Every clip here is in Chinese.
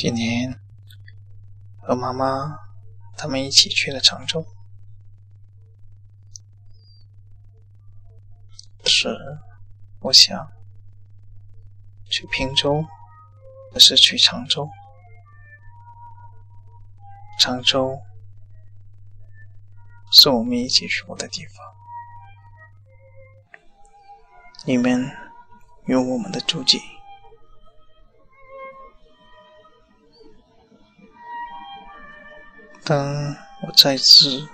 今年和妈妈他们一起去了常州，是我想去平洲，不是去常州。常州是我们一起去过的地方，里面有我们的足迹。当我再次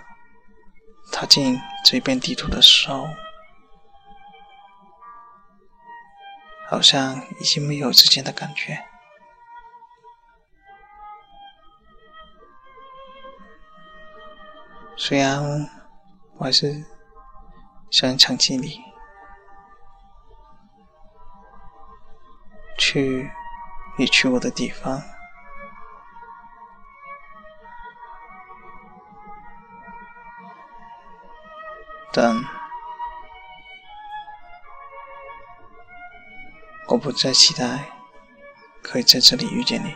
踏进这片地图的时候，好像已经没有之前的感觉。虽然我还是想长期里去你去过的地方。但我不再期待可以在这里遇见你。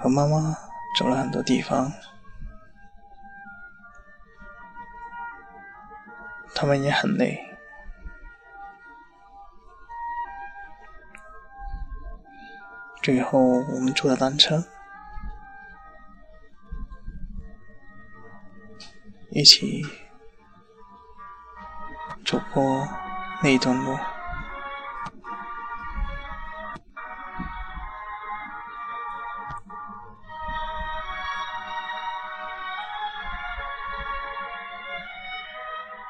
和妈妈走了很多地方，他们也很累。最后，我们坐了单车。一起走过那一段路，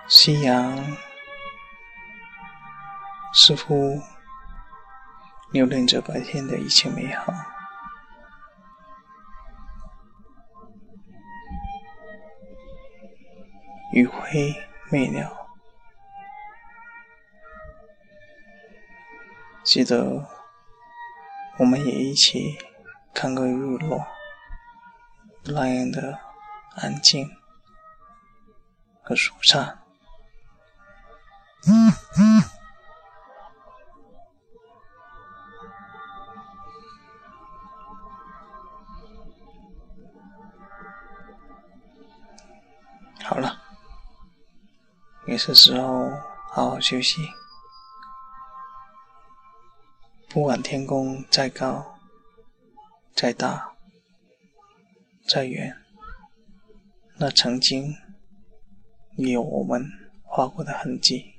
夕阳似乎留恋着白天的一切美好。余晖未了，记得我们也一起看过日落，那样的安静和舒畅。好也是时候好好休息。不管天空再高、再大、再远，那曾经有我们划过的痕迹。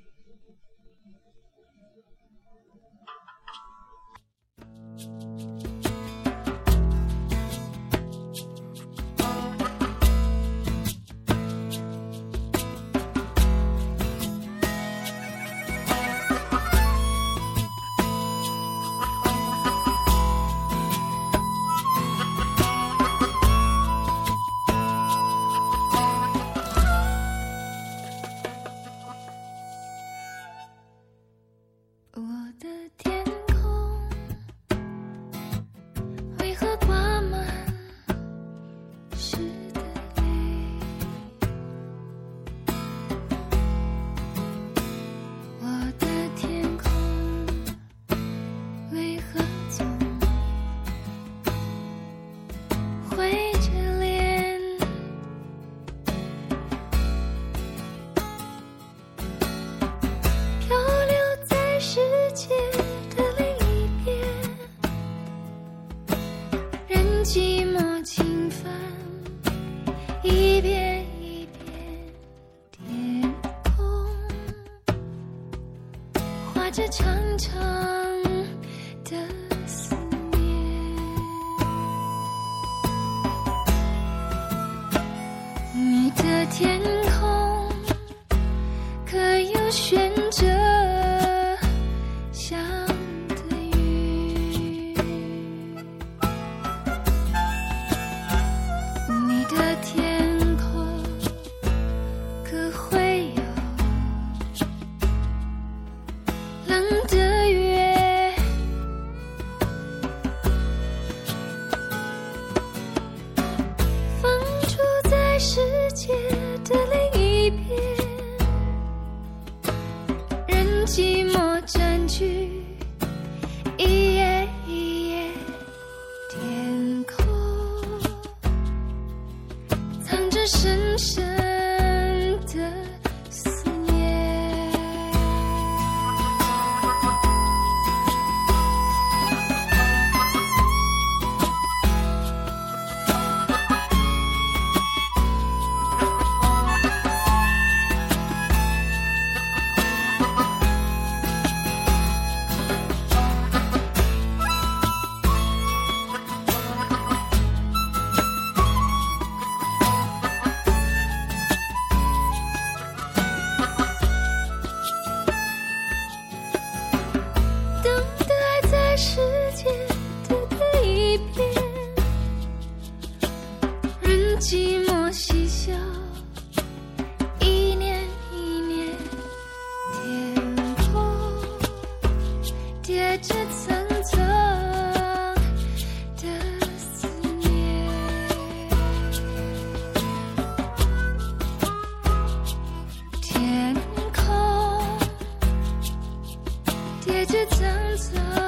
这长长的思念，你的天空可有悬剩下。叠着层层的思念天空叠着层层。